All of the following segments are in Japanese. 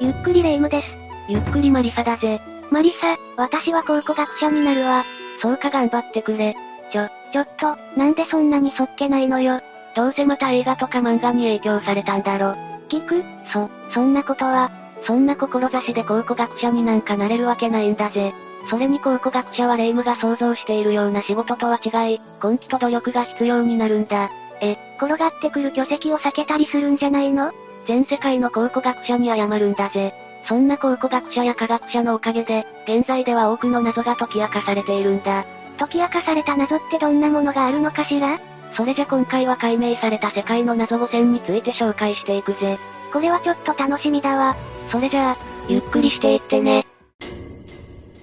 ゆっくりレ夢ムです。ゆっくりマリサだぜ。マリサ、私は考古学者になるわ。そうか頑張ってくれ。ちょ、ちょっと、なんでそんなにそっけないのよ。どうせまた映画とか漫画に影響されたんだろ。聞く？そ、そんなことは、そんな志で考古学者になんかなれるわけないんだぜ。それに考古学者は霊夢が想像しているような仕事とは違い、根気と努力が必要になるんだ。え、転がってくる巨石を避けたりするんじゃないの？全世界の考古学者に謝るんだぜ。そんな考古学者や科学者のおかげで、現在では多くの謎が解き明かされているんだ。解き明かされた謎ってどんなものがあるのかしら？それじゃ今回は解明された世界の謎5選について紹介していくぜ。これはちょっと楽しみだわ。それじゃあ、ゆっくりしていってね。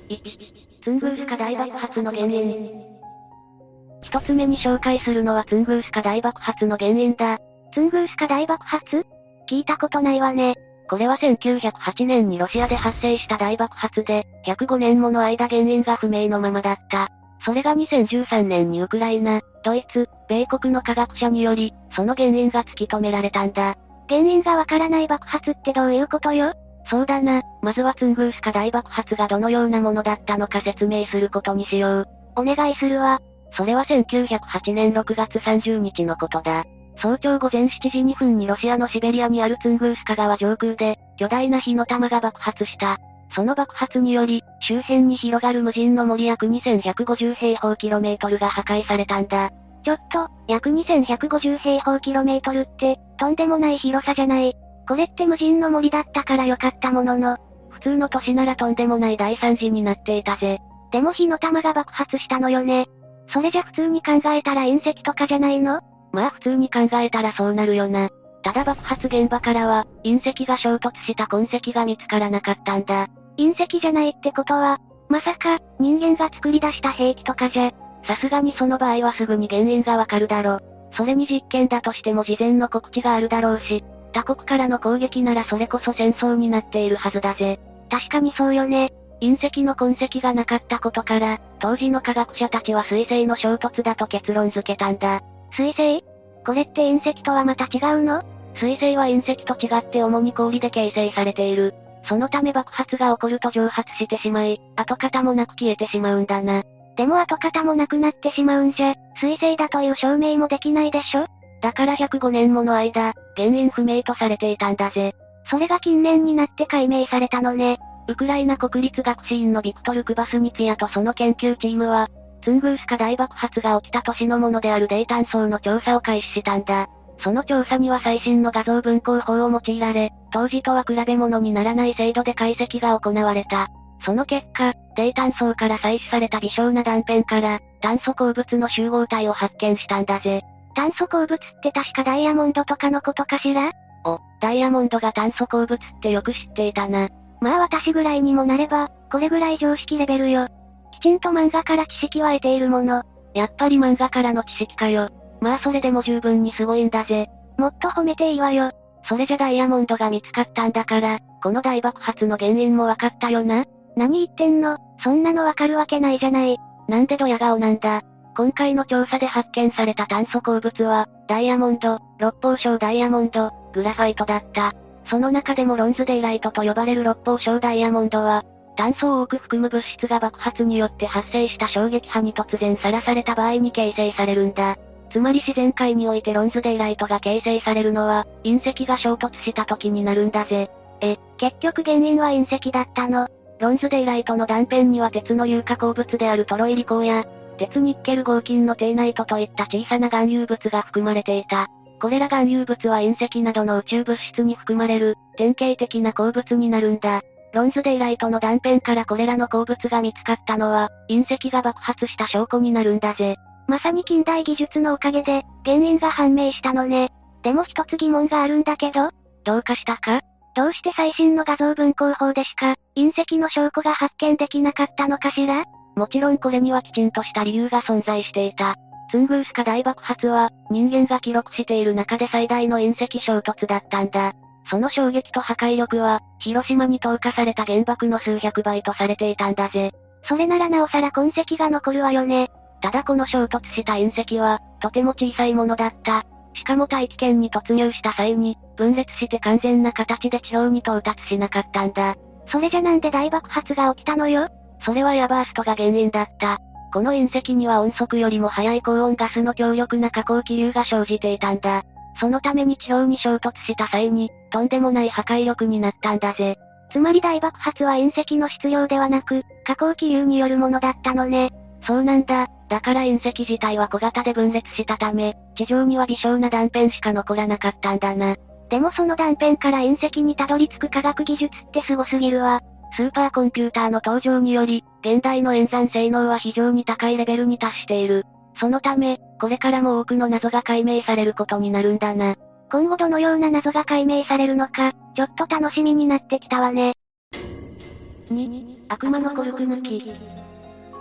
1、ツングースカ大爆発の原因。一つ目に紹介するのはツングースカ大爆発の原因だ。ツングースカ大爆発？聞いたことないわね。これは1908年にロシアで発生した大爆発で、105年もの間原因が不明のままだった。それが2013年にウクライナ、ドイツ、米国の科学者により、その原因が突き止められたんだ。原因がわからない爆発ってどういうことよ？そうだな、まずはツングースカ大爆発がどのようなものだったのか説明することにしよう。お願いするわ。それは1908年6月30日のことだ。早朝午前7時2分にロシアのシベリアにあるツングースカ川上空で、巨大な火の玉が爆発した。その爆発により、周辺に広がる無人の森約2150平方キロメートルが破壊されたんだ。ちょっと、約2150平方キロメートルって、とんでもない広さじゃない。これって無人の森だったからよかったものの、普通の都市ならとんでもない大惨事になっていたぜ。でも火の玉が爆発したのよね。それじゃ普通に考えたら隕石とかじゃないの？まあ普通に考えたらそうなるよな。ただ爆発現場からは、隕石が衝突した痕跡が見つからなかったんだ。隕石じゃないってことは、まさか、人間が作り出した兵器とかじゃ。さすがにその場合はすぐに原因がわかるだろ。それに実験だとしても事前の告知があるだろうし、他国からの攻撃ならそれこそ戦争になっているはずだぜ。確かにそうよね。隕石の痕跡がなかったことから、当時の科学者たちは水星の衝突だと結論付けたんだ。水星？これって隕石とはまた違うの？水星は隕石と違って主に氷で形成されている。そのため爆発が起こると蒸発してしまい、跡形もなく消えてしまうんだな。でも跡形もなくなってしまうんじゃ、水星だという証明もできないでしょ？だから105年もの間、原因不明とされていたんだぜ。それが近年になって解明されたのね。ウクライナ国立学士院のビクトル・クバスニツィアとその研究チームは、ツングースカ大爆発が起きた年のものであるデータン層の調査を開始したんだ。その調査には最新の画像分光法を用いられ、当時とは比べ物にならない精度で解析が行われた。その結果、低炭層から採取された微小な断片から、炭素鉱物の集合体を発見したんだぜ。炭素鉱物って確かダイヤモンドとかのことかしら？お、ダイヤモンドが炭素鉱物ってよく知っていたな。まあ私ぐらいにもなれば、これぐらい常識レベルよ。きちんと漫画から知識は得ているもの。やっぱり漫画からの知識かよ。まあそれでも十分にすごいんだぜ。もっと褒めていいわよ。それじゃダイヤモンドが見つかったんだから、この大爆発の原因もわかったよな。何言ってんの？そんなのわかるわけないじゃない。なんでドヤ顔なんだ？今回の調査で発見された炭素鉱物は、ダイヤモンド、六方小ダイヤモンド、グラファイトだった。その中でもロンズデイライトと呼ばれる六方小ダイヤモンドは、炭素を多く含む物質が爆発によって発生した衝撃波に突然さらされた場合に形成されるんだ。つまり自然界においてロンズデイライトが形成されるのは、隕石が衝突した時になるんだぜ。え、結局原因は隕石だったのロンズデイライトの断片には鉄の有化鉱物であるトロイリ鉱や、鉄ニッケル合金のテイナイトといった小さな含有物が含まれていた。これら含有物は隕石などの宇宙物質に含まれる、典型的な鉱物になるんだ。ロンズデイライトの断片からこれらの鉱物が見つかったのは、隕石が爆発した証拠になるんだぜ。まさに近代技術のおかげで、原因が判明したのね。でも一つ疑問があるんだけど、どうかしたか？どうして最新の画像分光法でしか、隕石の証拠が発見できなかったのかしら？もちろんこれにはきちんとした理由が存在していた。ツングースカ大爆発は、人間が記録している中で最大の隕石衝突だったんだ。その衝撃と破壊力は、広島に投下された原爆の数百倍とされていたんだぜ。それならなおさら痕跡が残るわよね。ただこの衝突した隕石は、とても小さいものだった。しかも大気圏に突入した際に、分裂して完全な形で地表に到達しなかったんだ。それじゃなんで大爆発が起きたのよ？それはエアバーストが原因だった。この隕石には音速よりも速い高温ガスの強力な下降気流が生じていたんだ。そのために地表に衝突した際に、とんでもない破壊力になったんだぜ。つまり大爆発は隕石の質量ではなく、下降気流によるものだったのね。そうなんだ。だから隕石自体は小型で分裂したため、地上には微小な断片しか残らなかったんだな。でもその断片から隕石にたどり着く科学技術って凄すぎるわ。スーパーコンピューターの登場により、現代の演算性能は非常に高いレベルに達している。そのため、これからも多くの謎が解明されることになるんだな。今後どのような謎が解明されるのか、ちょっと楽しみになってきたわね。2、悪魔のコルク抜き。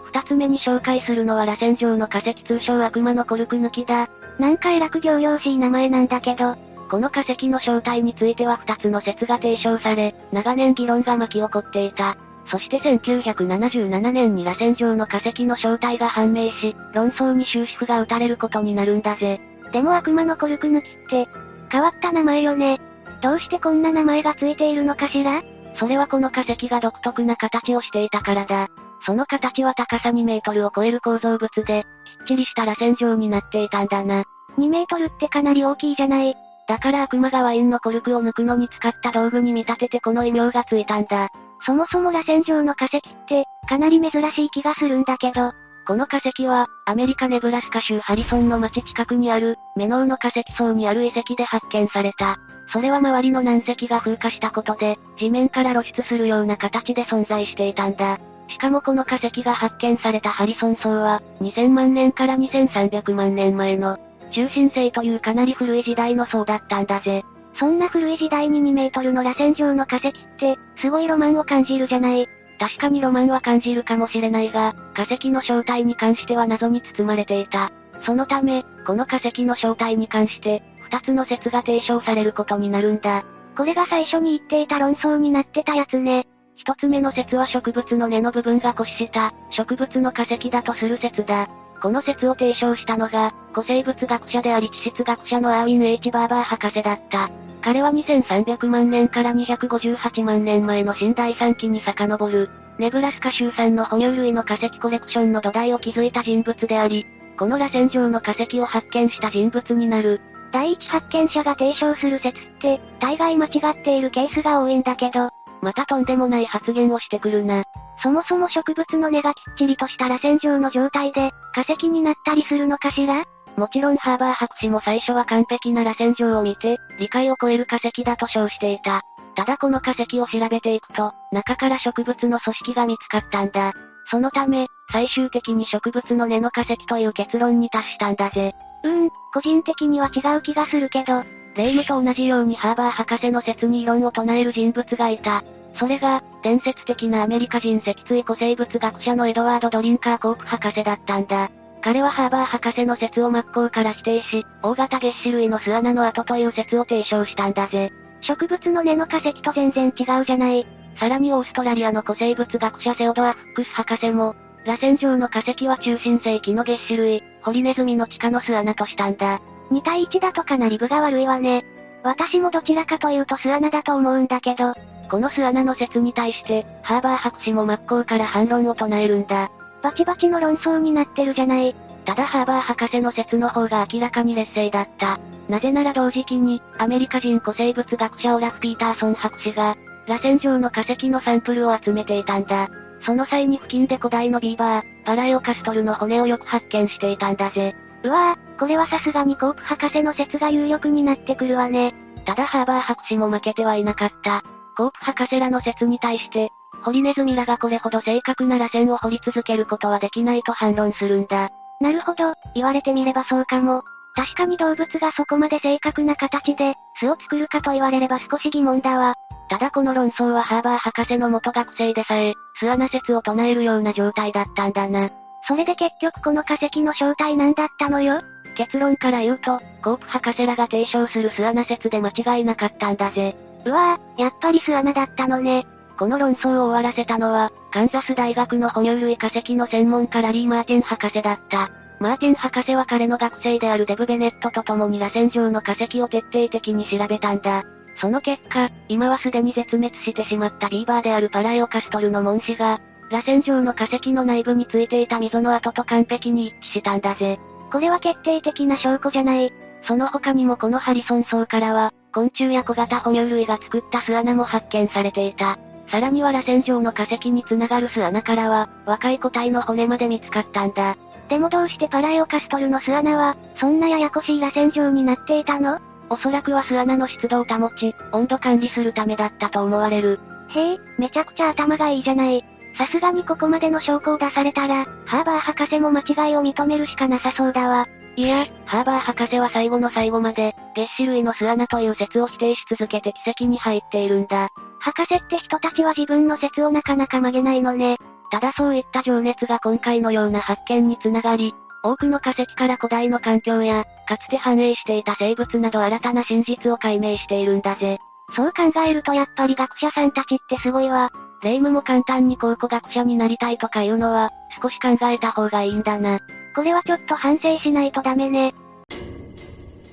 二つ目に紹介するのは螺旋状の化石通称悪魔のコルク抜きだ。なんか偉く行々しい名前なんだけど、この化石の正体については二つの説が提唱され、長年議論が巻き起こっていた。そして1977年に螺旋状の化石の正体が判明し、論争に終止符が打たれることになるんだぜ。でも悪魔のコルク抜きって、変わった名前よね。どうしてこんな名前がついているのかしら？それはこの化石が独特な形をしていたからだ。その形は高さ2メートルを超える構造物で、きっちりした螺旋状になっていたんだな。2メートルってかなり大きいじゃない。だから悪魔がワインのコルクを抜くのに使った道具に見立ててこの異名がついたんだ。そもそも螺旋状の化石って、かなり珍しい気がするんだけど。この化石は、アメリカネブラスカ州ハリソンの町近くにある、メノウの化石層にある遺跡で発見された。それは周りの南石が風化したことで、地面から露出するような形で存在していたんだ。しかもこの化石が発見されたハリソン層は、2000万年から2300万年前の、中心星というかなり古い時代の層だったんだぜ。そんな古い時代に2メートルの螺旋状の化石って、すごいロマンを感じるじゃない。確かにロマンは感じるかもしれないが、化石の正体に関しては謎に包まれていた。そのため、この化石の正体に関して、二つの説が提唱されることになるんだ。これが最初に言っていた論争になってたやつね。一つ目の説は植物の根の部分が固死した、植物の化石だとする説だ。この説を提唱したのが、古生物学者であり地質学者のアーウィン・ H・ バーバー博士だった。彼は2300万年から258万年前の新第3期に遡る、ネブラスカ州産の哺乳類の化石コレクションの土台を築いた人物であり、この螺旋状の化石を発見した人物になる。第一発見者が提唱する説って、大概間違っているケースが多いんだけど、またとんでもない発言をしてくるな。そもそも植物の根がきっちりとした螺旋状の状態で、化石になったりするのかしら？もちろんハーバー博士も最初は完璧な螺旋状を見て、理解を超える化石だと称していた。ただこの化石を調べていくと、中から植物の組織が見つかったんだ。そのため、最終的に植物の根の化石という結論に達したんだぜ。うーん、個人的には違う気がするけど、レイムと同じようにハーバー博士の説に異論を唱える人物がいた。それが、伝説的なアメリカ人脊椎古生物学者のエドワード・ドリンカー・コープ博士だったんだ。彼はハーバー博士の説を真っ向から否定し、大型月子類の巣穴の跡という説を提唱したんだぜ。植物の根の化石と全然違うじゃない。さらにオーストラリアの古生物学者セオドア・フックス博士も、螺旋状の化石は中心世紀の月子類、ホリネズミの地下の巣穴としたんだ。2対1だとかなり分が悪いわね。私もどちらかというと巣穴だと思うんだけど、この巣穴の説に対して、ハーバー博士も真っ向から反論を唱えるんだ。バチバチの論争になってるじゃない。ただハーバー博士の説の方が明らかに劣勢だった。なぜなら同時期に、アメリカ人古生物学者オラフ・ピーターソン博士が、螺旋状の化石のサンプルを集めていたんだ。その際に付近で古代のビーバー、パラエオカストルの骨をよく発見していたんだぜ。うわぁ、これはさすがにコープ博士の説が有力になってくるわね。ただハーバー博士も負けてはいなかった。コープ博士らの説に対して、ホリネズミらがこれほど正確な螺旋を掘り続けることはできないと反論するんだ。なるほど、言われてみればそうかも。確かに動物がそこまで正確な形で、巣を作るかと言われれば少し疑問だわ。ただこの論争はハーバー博士の元学生でさえ、巣穴説を唱えるような状態だったんだな。それで結局この化石の正体なんだったのよ結論から言うと、コープ博士らが提唱する巣穴説で間違いなかったんだぜ。うわぁ、やっぱり巣穴だったのね。この論争を終わらせたのは、カンザス大学の哺乳類化石の専門家ラリー・マーティン博士だった。マーティン博士は彼の学生であるデブ・ベネットと共に螺旋状の化石を徹底的に調べたんだ。その結果、今はすでに絶滅してしまったビーバーであるパラエオカストルの紋子が、螺旋状の化石の内部についていた溝の跡と完璧に一致したんだぜ。これは決定的な証拠じゃない。その他にもこのハリソン層からは、昆虫や小型哺乳類が作った巣穴も発見されていた。さらには螺旋状の化石につながる巣穴からは、若い個体の骨まで見つかったんだ。でもどうしてパラエオカストルの巣穴は、そんなややこしい螺旋状になっていたの？おそらくは巣穴の湿度を保ち、温度管理するためだったと思われる。へえ、めちゃくちゃ頭がいいじゃない。さすがにここまでの証拠を出されたら、ハーバー博士も間違いを認めるしかなさそうだわ。いや、ハーバー博士は最後の最後まで、月種類の巣穴という説を否定し続けて奇跡に入っているんだ。博士って人たちは自分の説をなかなか曲げないのね。ただそういった情熱が今回のような発見につながり、多くの化石から古代の環境や、かつて繁栄していた生物など新たな真実を解明しているんだぜ。そう考えるとやっぱり学者さんたちってすごいわ。霊夢も簡単に考古学者になりたいとか言うのは、少し考えた方がいいんだな。これはちょっと反省しないとダメね。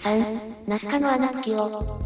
3、ナスカのアナプキオ。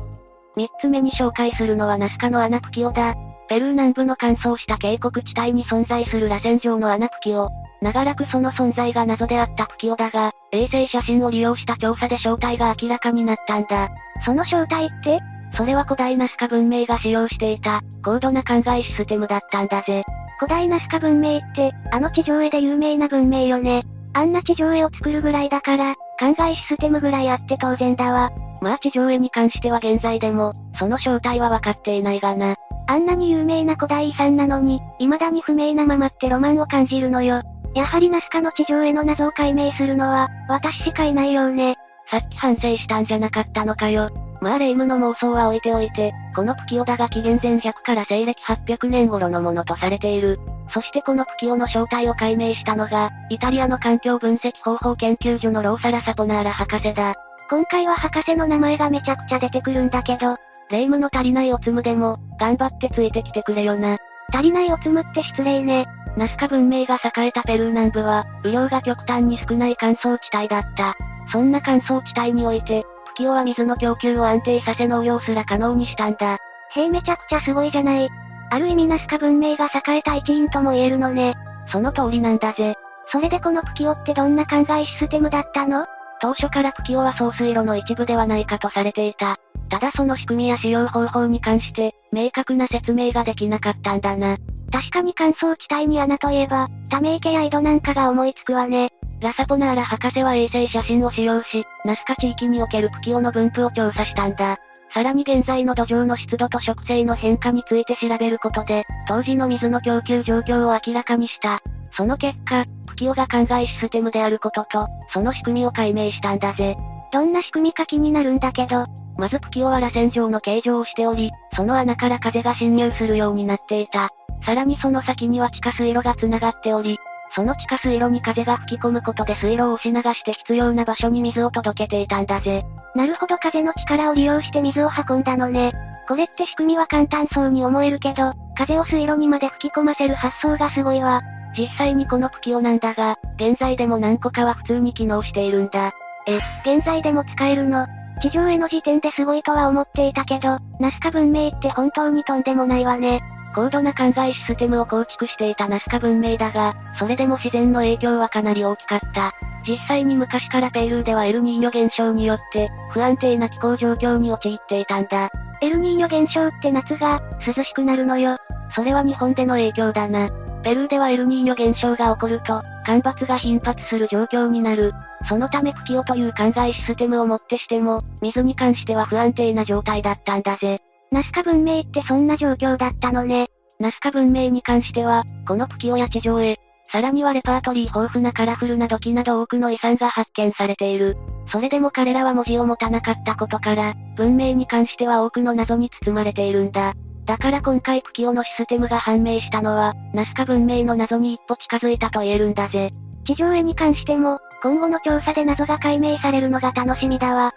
三つ目に紹介するのはナスカのアナプキオだ。ペルー南部の乾燥した渓谷地帯に存在する螺旋状のアナプキオ。長らくその存在が謎であったプキオだが、衛星写真を利用した調査で正体が明らかになったんだ。その正体ってそれは古代ナスカ文明が使用していた、高度な灌漑システムだったんだぜ。古代ナスカ文明って、あの地上絵で有名な文明よね。あんな地上絵を作るぐらいだから、灌漑システムぐらいあって当然だわ。まあ地上絵に関しては現在でも、その正体は分かっていないがな。あんなに有名な古代遺産なのに、未だに不明なままってロマンを感じるのよ。やはりナスカの地上絵の謎を解明するのは、私しかいないようね。さっき反省したんじゃなかったのかよ。まあ霊夢の妄想は置いておいて、このプキオダが紀元前100から西暦800年頃のものとされている。そしてこのプキオの正体を解明したのが、イタリアの環境分析方法研究所のローサラ・サポナーラ博士だ。今回は博士の名前がめちゃくちゃ出てくるんだけど、霊夢の足りないおつむでも、頑張ってついてきてくれよな。足りないおつむって失礼ね。ナスカ文明が栄えたペルー南部は、雨量が極端に少ない乾燥地帯だった。そんな乾燥地帯において、キオは水の供給を安定させ農業すら可能にしたんだ。へえめちゃくちゃすごいじゃない。ある意味ナスカ文明が栄えた一因とも言えるのね。その通りなんだぜ。それでこのプキオってどんな灌漑システムだったの？当初からプキオは送水路の一部ではないかとされていた。ただその仕組みや使用方法に関して、明確な説明ができなかったんだな。確かに乾燥地帯に穴といえば、ため池や井戸なんかが思いつくわね。ラサポナーラ博士は衛星写真を使用し、ナスカ地域におけるプキオの分布を調査したんだ。さらに現在の土壌の湿度と植生の変化について調べることで、当時の水の供給状況を明らかにした。その結果、プキオが灌漑システムであることと、その仕組みを解明したんだぜ。どんな仕組みか気になるんだけど、まずプキオは螺旋状の形状をしており、その穴から風が侵入するようになっていた。さらにその先には地下水路が繋がっており、その地下水路に風が吹き込むことで水路を押し流して必要な場所に水を届けていたんだぜ。なるほど風の力を利用して水を運んだのね。これって仕組みは簡単そうに思えるけど、風を水路にまで吹き込ませる発想がすごいわ。実際にこのプキオなんだが、現在でも何個かは普通に機能しているんだ。え、現在でも使えるの地上への時点ですごいとは思っていたけど、ナスカ文明って本当にとんでもないわね。高度な灌漑システムを構築していたナスカ文明だが、それでも自然の影響はかなり大きかった。実際に昔からペルーではエルニーニョ現象によって、不安定な気候状況に陥っていたんだ。エルニーニョ現象って夏が、涼しくなるのよ。それは日本での影響だな。ペルーではエルニーニョ現象が起こると、干ばつが頻発する状況になる。そのためプキオという灌漑システムをもってしても、水に関しては不安定な状態だったんだぜ。ナスカ文明ってそんな状況だったのね。ナスカ文明に関しては、このプキオや地上絵、さらにはレパートリー豊富なカラフルな土器など多くの遺産が発見されている。それでも彼らは文字を持たなかったことから、文明に関しては多くの謎に包まれているんだ。だから今回プキオのシステムが判明したのは、ナスカ文明の謎に一歩近づいたと言えるんだぜ。地上絵に関しても、今後の調査で謎が解明されるのが楽しみだわ。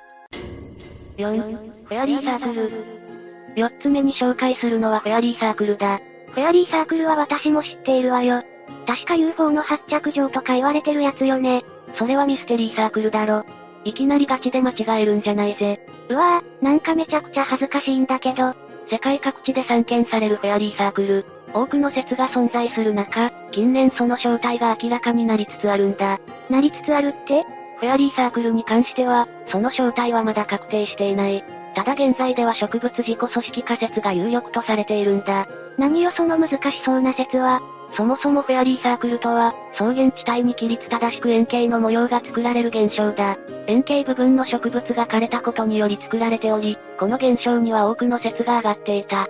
4、フェアリーサークル。四つ目に紹介するのはフェアリーサークルだ。フェアリーサークルは私も知っているわよ。確か UFO の発着場とか言われてるやつよね。それはミステリーサークルだろ。いきなりガチで間違えるんじゃないぜ。うわぁ、なんかめちゃくちゃ恥ずかしいんだけど。世界各地で散見されるフェアリーサークル。多くの説が存在する中、近年その正体が明らかになりつつあるんだ。なりつつあるって？フェアリーサークルに関しては、その正体はまだ確定していない。ただ現在では植物自己組織仮説が有力とされているんだ。何よその難しそうな説は。そもそもフェアリーサークルとは、草原地帯に規律正しく円形の模様が作られる現象だ。円形部分の植物が枯れたことにより作られており、この現象には多くの説が上がっていた。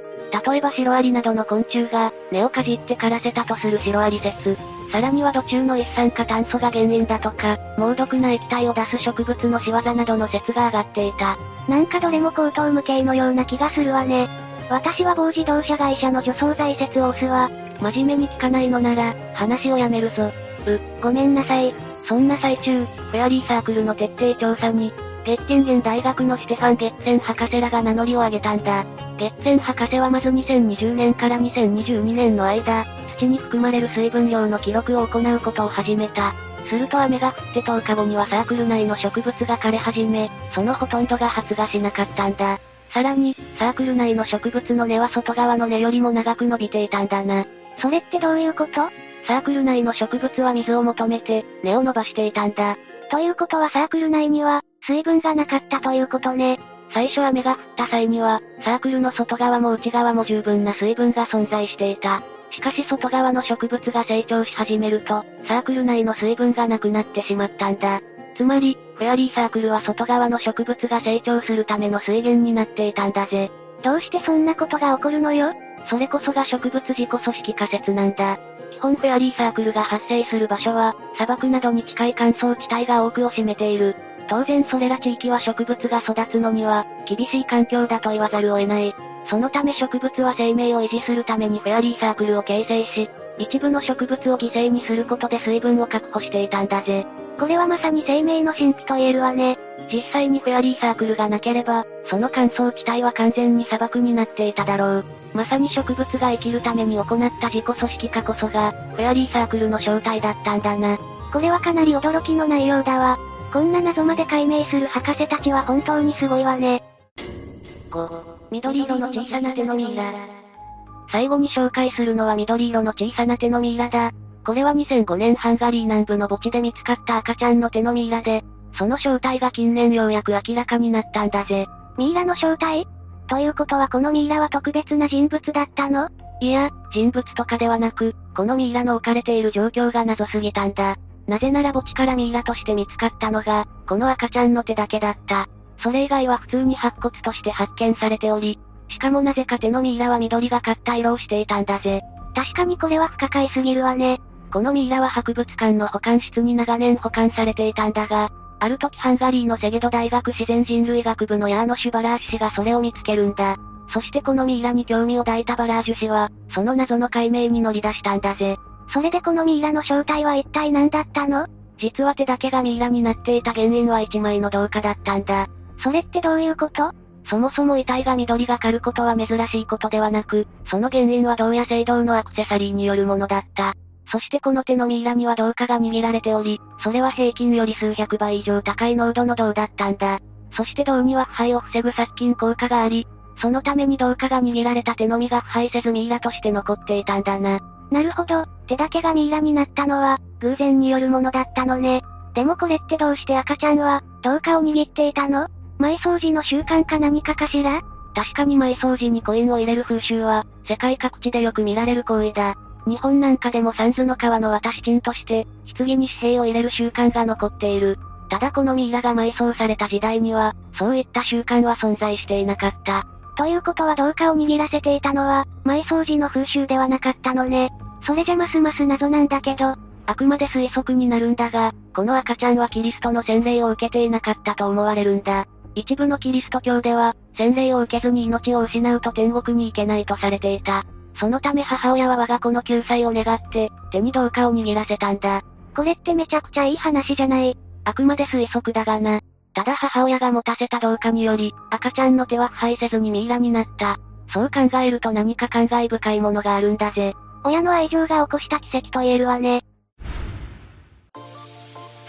例えばシロアリなどの昆虫が、根をかじって枯らせたとするシロアリ説。さらには土中の一酸化炭素が原因だとか、猛毒な液体を出す植物の仕業などの説が上がっていた。なんかどれも高等無形のような気がするわね。私は某自動車会社の除草剤説を押すわ。真面目に聞かないのなら、話をやめるぞ。う、ごめんなさい。そんな最中、フェアリーサークルの徹底調査に、ゲッテンゲン大学のステファン・ゲッツェン博士らが名乗りを上げたんだ。ゲッツェン博士はまず2020年から2022年の間、土に含まれる水分量の記録を行うことを始めた。すると雨が降って10日後にはサークル内の植物が枯れ始め、そのほとんどが発芽しなかったんだ。さらに、サークル内の植物の根は外側の根よりも長く伸びていたんだな。それってどういうこと？サークル内の植物は水を求めて、根を伸ばしていたんだ。ということはサークル内には、水分がなかったということね。最初雨が降った際には、サークルの外側も内側も十分な水分が存在していた。しかし外側の植物が成長し始めると、サークル内の水分がなくなってしまったんだ。つまり、フェアリーサークルは外側の植物が成長するための水源になっていたんだぜ。どうしてそんなことが起こるのよ？それこそが植物自己組織仮説なんだ。基本フェアリーサークルが発生する場所は、砂漠などに近い乾燥地帯が多くを占めている。当然それら地域は植物が育つのには、厳しい環境だと言わざるを得ない。そのため植物は生命を維持するためにフェアリーサークルを形成し、一部の植物を犠牲にすることで水分を確保していたんだぜ。これはまさに生命の神秘と言えるわね。実際にフェアリーサークルがなければ、その乾燥地帯は完全に砂漠になっていただろう。まさに植物が生きるために行った自己組織化こそが、フェアリーサークルの正体だったんだな。これはかなり驚きの内容だわ。こんな謎まで解明する博士たちは本当にすごいわね。5、緑色の小さな手のミイラ。最後に紹介するのは緑色の小さな手のミイラだ。これは2005年ハンガリー南部の墓地で見つかった赤ちゃんの手のミイラで、その正体が近年ようやく明らかになったんだぜ。ミイラの正体？ということはこのミイラは特別な人物だったの？いや、人物とかではなく、このミイラの置かれている状況が謎すぎたんだ。なぜなら墓地からミイラとして見つかったのが、この赤ちゃんの手だけだった。それ以外は普通に白骨として発見されており、しかもなぜか手のミイラは緑がかった色をしていたんだぜ。確かにこれは不可解すぎるわね。このミイラは博物館の保管室に長年保管されていたんだが、ある時ハンガリーのセゲド大学自然人類学部のヤーノシュ・バラーシ氏がそれを見つけるんだ。そしてこのミイラに興味を抱いたバラージュ氏は、その謎の解明に乗り出したんだぜ。それでこのミイラの正体は一体何だったの実は手だけがミイラになっていた原因は一枚の銅貨だったんだ。それってどういうこと？そもそも遺体が緑がかることは珍しいことではなく、その原因は銅や青銅のアクセサリーによるものだった。そしてこの手のミイラには銅貨が握られており、それは平均より数百倍以上高い濃度の銅だったんだ。そして銅には腐敗を防ぐ殺菌効果があり、そのために銅貨が握られた手のみが腐敗せずミイラとして残っていたんだな。なるほど、手だけがミイラになったのは、偶然によるものだったのね。でもこれってどうして赤ちゃんは、銅貨を握っていたの？埋葬時の習慣か何かかしら？確かに埋葬時にコインを入れる風習は、世界各地でよく見られる行為だ。日本なんかでも三途の川の渡し金として、棺に紙幣を入れる習慣が残っている。ただこのミイラが埋葬された時代には、そういった習慣は存在していなかった。ということは銅貨を握らせていたのは、埋葬時の風習ではなかったのね。それじゃますます謎なんだけど、あくまで推測になるんだが、この赤ちゃんはキリストの洗礼を受けていなかったと思われるんだ。一部のキリスト教では、洗礼を受けずに命を失うと天国に行けないとされていた。そのため母親は我が子の救済を願って、手に銅貨を握らせたんだ。これってめちゃくちゃいい話じゃない。あくまで推測だがな。ただ母親が持たせた銅貨により、赤ちゃんの手は腐敗せずにミイラになった。そう考えると何か感慨深いものがあるんだぜ。親の愛情が起こした奇跡と言えるわね。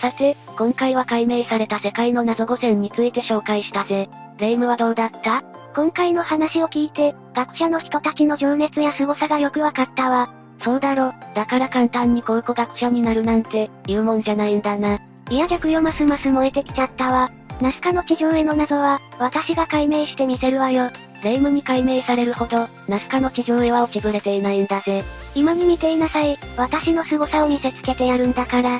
さて、今回は解明された世界の謎5選について紹介したぜ。霊夢はどうだった？今回の話を聞いて、学者の人たちの情熱や凄さがよくわかったわ。そうだろ、だから簡単に考古学者になるなんて、言うもんじゃないんだな。いや逆よますます燃えてきちゃったわ。ナスカの地上への謎は、私が解明してみせるわよ。霊夢に解明されるほど、ナスカの地上絵は落ちぶれていないんだぜ。今に見ていなさい。私の凄さを見せつけてやるんだから。